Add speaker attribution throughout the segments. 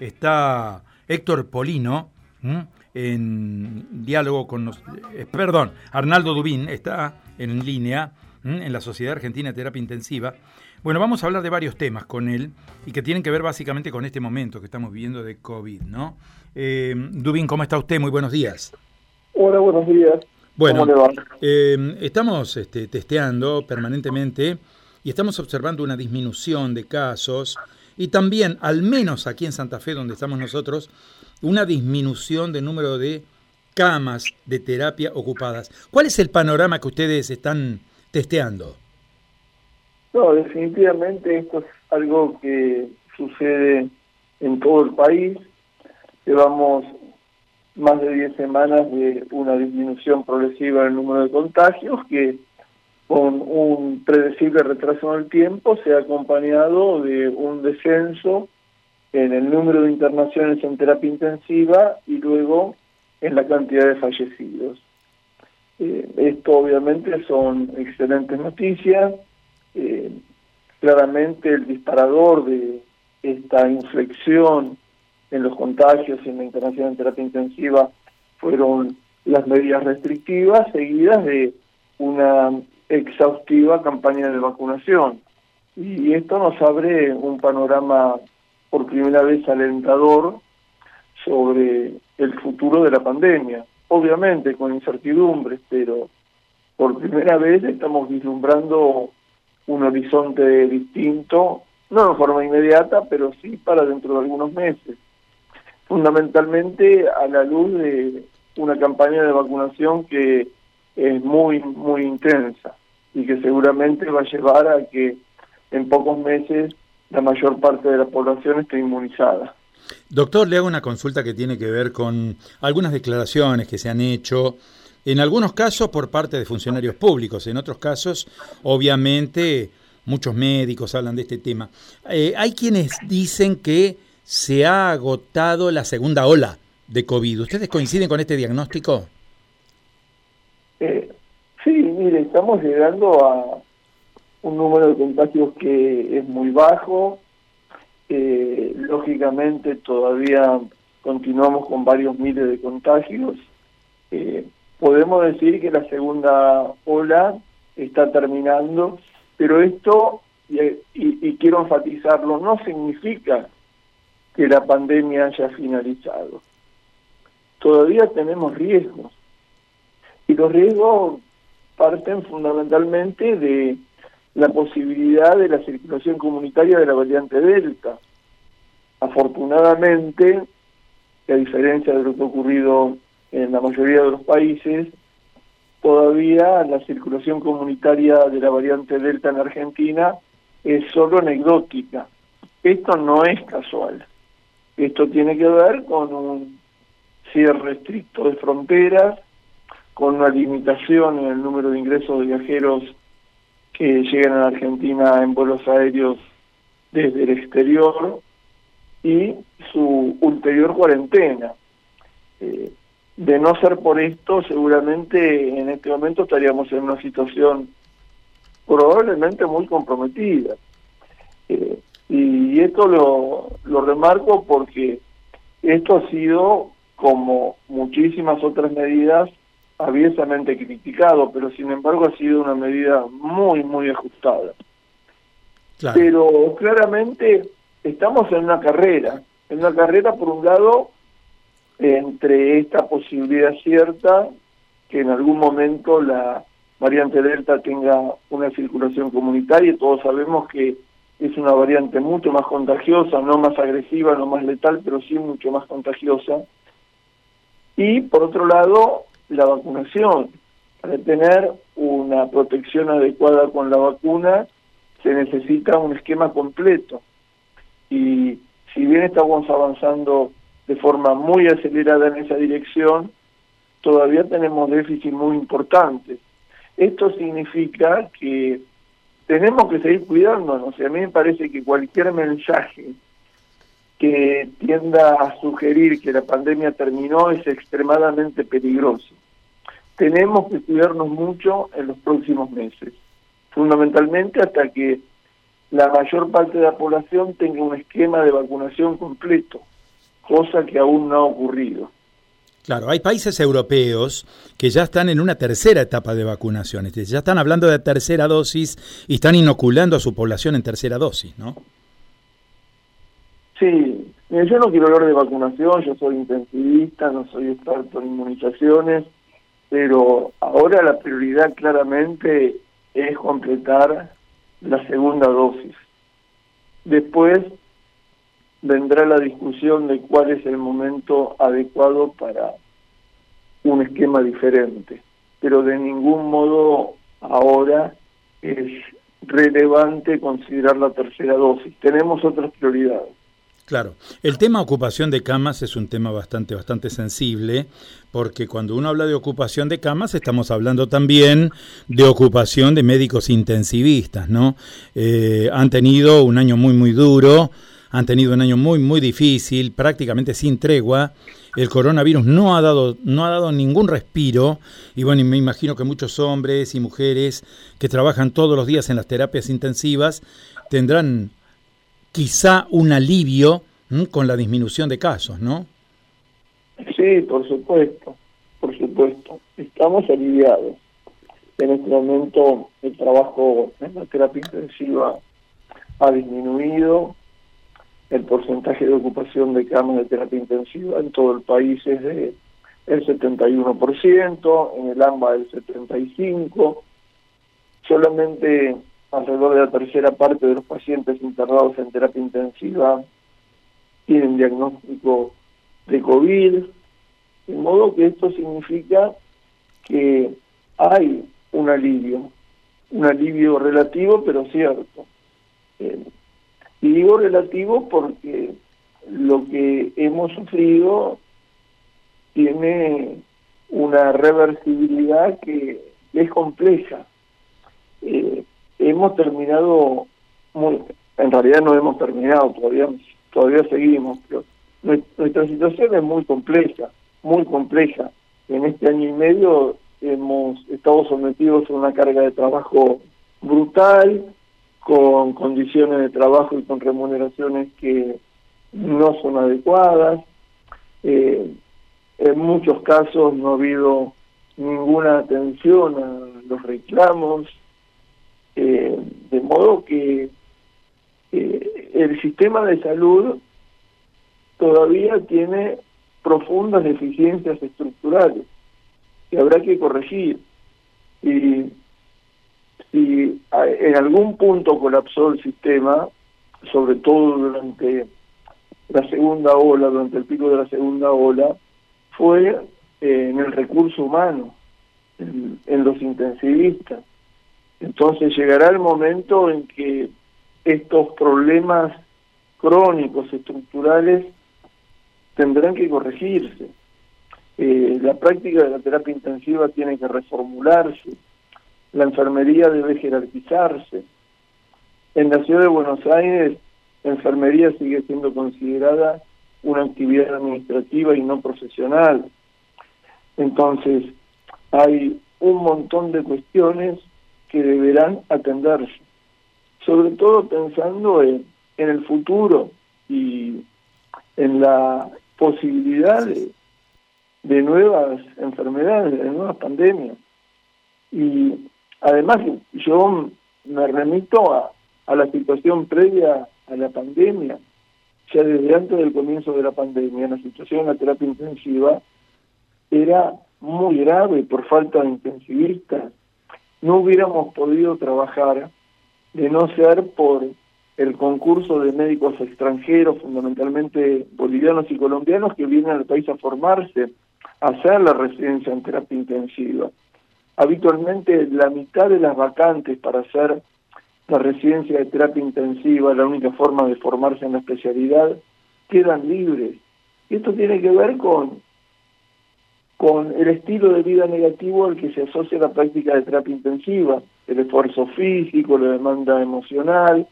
Speaker 1: está Héctor Polino en diálogo con nos, eh, perdón, Arnaldo Dubín está en línea en la Sociedad Argentina de Terapia Intensiva. Bueno, vamos a hablar de varios temas con él y que tienen que ver básicamente con este momento que estamos viviendo de COVID, ¿no? Eh, Dubín, ¿cómo está usted? Muy buenos días.
Speaker 2: Hola, buenos días.
Speaker 1: Bueno, eh, estamos este, testeando permanentemente y estamos observando una disminución de casos y también, al menos aquí en Santa Fe, donde estamos nosotros, una disminución del número de camas de terapia ocupadas. ¿Cuál es el panorama que ustedes están testeando?
Speaker 2: No, definitivamente esto es algo que sucede en todo el país. Llevamos más de 10 semanas de una disminución progresiva en el número de contagios que con un predecible retraso en el tiempo se ha acompañado de un descenso en el número de internaciones en terapia intensiva y luego en la cantidad de fallecidos. Eh, esto obviamente son excelentes noticias. Eh, claramente el disparador de esta inflexión en los contagios y en la internación en terapia intensiva fueron las medidas restrictivas seguidas de una exhaustiva campaña de vacunación. Y esto nos abre un panorama por primera vez alentador sobre el futuro de la pandemia. Obviamente con incertidumbres, pero por primera vez estamos vislumbrando un horizonte distinto, no de forma inmediata, pero sí para dentro de algunos meses. Fundamentalmente a la luz de una campaña de vacunación que es muy, muy intensa y que seguramente va a llevar a que en pocos meses la mayor parte de la población está inmunizada.
Speaker 1: Doctor, le hago una consulta que tiene que ver con algunas declaraciones que se han hecho, en algunos casos por parte de funcionarios públicos, en otros casos, obviamente, muchos médicos hablan de este tema. Eh, hay quienes dicen que se ha agotado la segunda ola de COVID. ¿Ustedes coinciden con este diagnóstico?
Speaker 2: Eh, sí, mire, estamos llegando a un número de contagios que es muy bajo. Eh, lógicamente todavía continuamos con varios miles de contagios. Eh, podemos decir que la segunda ola está terminando, pero esto, y, y quiero enfatizarlo, no significa que la pandemia haya finalizado. Todavía tenemos riesgos. Y los riesgos parten fundamentalmente de la posibilidad de la circulación comunitaria de la variante Delta. Afortunadamente, a diferencia de lo que ha ocurrido en la mayoría de los países, todavía la circulación comunitaria de la variante Delta en Argentina es solo anecdótica. Esto no es casual. Esto tiene que ver con un cierre estricto de fronteras, con una limitación en el número de ingresos de viajeros que llegan a la Argentina en vuelos aéreos desde el exterior y su ulterior cuarentena. Eh, de no ser por esto, seguramente en este momento estaríamos en una situación probablemente muy comprometida. Eh, y esto lo, lo remarco porque esto ha sido, como muchísimas otras medidas, abiertamente criticado, pero sin embargo ha sido una medida muy, muy ajustada. Pero claramente estamos en una carrera, en una carrera por un lado entre esta posibilidad cierta que en algún momento la variante Delta tenga una circulación comunitaria, todos sabemos que es una variante mucho más contagiosa, no más agresiva, no más letal, pero sí mucho más contagiosa. Y por otro lado, la vacunación. Para tener una protección adecuada con la vacuna se necesita un esquema completo. Y si bien estamos avanzando de forma muy acelerada en esa dirección, todavía tenemos déficit muy importantes. Esto significa que tenemos que seguir cuidándonos. Y a mí me parece que cualquier mensaje que tienda a sugerir que la pandemia terminó es extremadamente peligroso. Tenemos que cuidarnos mucho en los próximos meses, fundamentalmente hasta que la mayor parte de la población tenga un esquema de vacunación completo. cosa que aún no ha ocurrido.
Speaker 1: Claro, hay países europeos que ya están en una tercera etapa de vacunación, ya están hablando de tercera dosis y están inoculando a su población en tercera dosis, ¿no?
Speaker 2: Sí, yo no quiero hablar de vacunación, yo soy intensivista, no soy experto en inmunizaciones, pero ahora la prioridad claramente es completar la segunda dosis. Después vendrá la discusión de cuál es el momento adecuado para un esquema diferente, pero de ningún modo ahora es relevante considerar la tercera dosis. Tenemos otras prioridades.
Speaker 1: Claro, el tema ocupación de camas es un tema bastante, bastante sensible, porque cuando uno habla de ocupación de camas estamos hablando también de ocupación de médicos intensivistas, ¿no? Eh, han tenido un año muy, muy duro, han tenido un año muy, muy difícil, prácticamente sin tregua. El coronavirus no ha dado, no ha dado ningún respiro, y bueno, me imagino que muchos hombres y mujeres que trabajan todos los días en las terapias intensivas tendrán quizá un alivio con la disminución de casos, ¿no?
Speaker 2: Sí, por supuesto, por supuesto. Estamos aliviados. En este momento el trabajo en la terapia intensiva ha disminuido, el porcentaje de ocupación de camas de terapia intensiva en todo el país es de el 71%, en el AMBA el 75%, solamente alrededor de la tercera parte de los pacientes internados en terapia intensiva tienen diagnóstico de COVID, de modo que esto significa que hay un alivio, un alivio relativo pero cierto. Eh, y digo relativo porque lo que hemos sufrido tiene una reversibilidad que es compleja. Hemos terminado, muy, en realidad no hemos terminado, todavía, todavía seguimos, pero nuestra situación es muy compleja, muy compleja. En este año y medio hemos estado sometidos a una carga de trabajo brutal, con condiciones de trabajo y con remuneraciones que no son adecuadas. Eh, en muchos casos no ha habido ninguna atención a los reclamos, de modo que el sistema de salud todavía tiene profundas deficiencias estructurales que habrá que corregir. Y si en algún punto colapsó el sistema, sobre todo durante la segunda ola, durante el pico de la segunda ola, fue eh, en el recurso humano, en los intensivistas entonces llegará el momento en que estos problemas crónicos, estructurales, tendrán que corregirse. Eh, la práctica de la terapia intensiva tiene que reformularse, la enfermería debe jerarquizarse. En la ciudad de Buenos Aires, la enfermería sigue siendo considerada una actividad administrativa y no profesional. Entonces, hay un montón de cuestiones que deberán atenderse, sobre todo pensando en, el futuro y en la posibilidad de, nuevas enfermedades, de nuevas pandemias. Y además yo me remito a, a la situación previa a la pandemia, ya desde antes del comienzo de la pandemia, la situación en la terapia intensiva era muy grave por falta de intensivistas, no hubiéramos podido trabajar de no ser por el concurso de médicos extranjeros, fundamentalmente bolivianos y colombianos, que vienen al país a formarse, a hacer la residencia en terapia intensiva. Habitualmente la mitad de las vacantes para hacer la residencia de terapia intensiva, la única forma de formarse en la especialidad, quedan libres. Y esto tiene que ver con con el estilo de vida negativo al que se asocia la práctica de terapia intensiva, el esfuerzo físico, la demanda emocional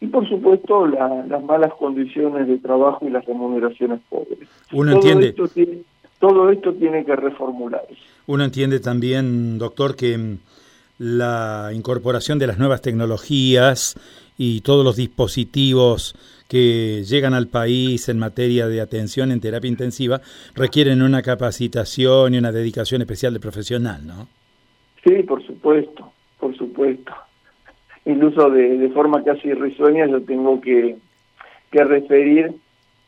Speaker 2: y por supuesto las malas condiciones de trabajo y las remuneraciones pobres.
Speaker 1: Uno todo entiende.
Speaker 2: Esto tiene, todo esto tiene que reformularse.
Speaker 1: Uno entiende también, doctor, que mm, la incorporación de las nuevas tecnologías y todos los dispositivos que llegan al país en materia de atención en terapia intensiva requieren una capacitación y una dedicación especial de profesional, ¿no?
Speaker 2: Sí, por supuesto, por supuesto. Incluso de, forma casi risueña yo tengo que, que referir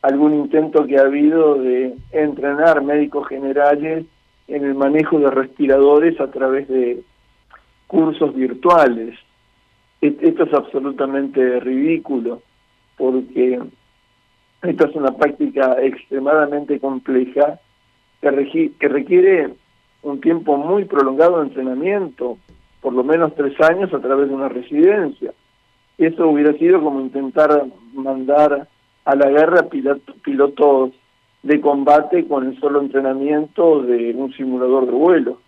Speaker 2: algún intento que ha habido de entrenar médicos generales en el manejo de respiradores a través de cursos virtuales. Esto es absolutamente ridículo porque esta es una práctica extremadamente compleja que, que requiere un tiempo muy prolongado de entrenamiento, por lo menos tres años a través de una residencia. Eso hubiera sido como intentar mandar a la guerra pilotos de combate con el solo entrenamiento de un simulador de vuelo.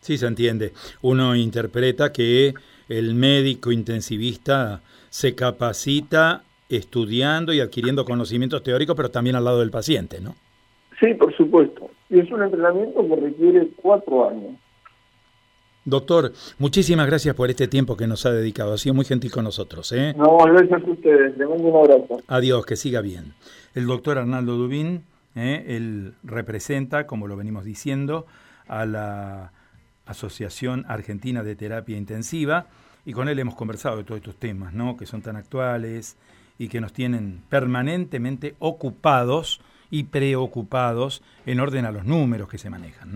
Speaker 1: Sí, se entiende. Uno interpreta que el médico intensivista se capacita estudiando y adquiriendo conocimientos teóricos, pero también al lado del paciente, ¿no?
Speaker 2: Sí, por supuesto. Y es un entrenamiento que requiere cuatro años.
Speaker 1: Doctor, muchísimas gracias por este tiempo que nos ha dedicado. Ha sido muy gentil con nosotros. ¿eh?
Speaker 2: No, gracias a ustedes. Le mando un abrazo.
Speaker 1: Adiós, que siga bien. El doctor Arnaldo Dubín, ¿eh? él representa, como lo venimos diciendo, a la Asociación Argentina de Terapia Intensiva y con él hemos conversado de todos estos temas, ¿no? que son tan actuales y que nos tienen permanentemente ocupados y preocupados en orden a los números que se manejan.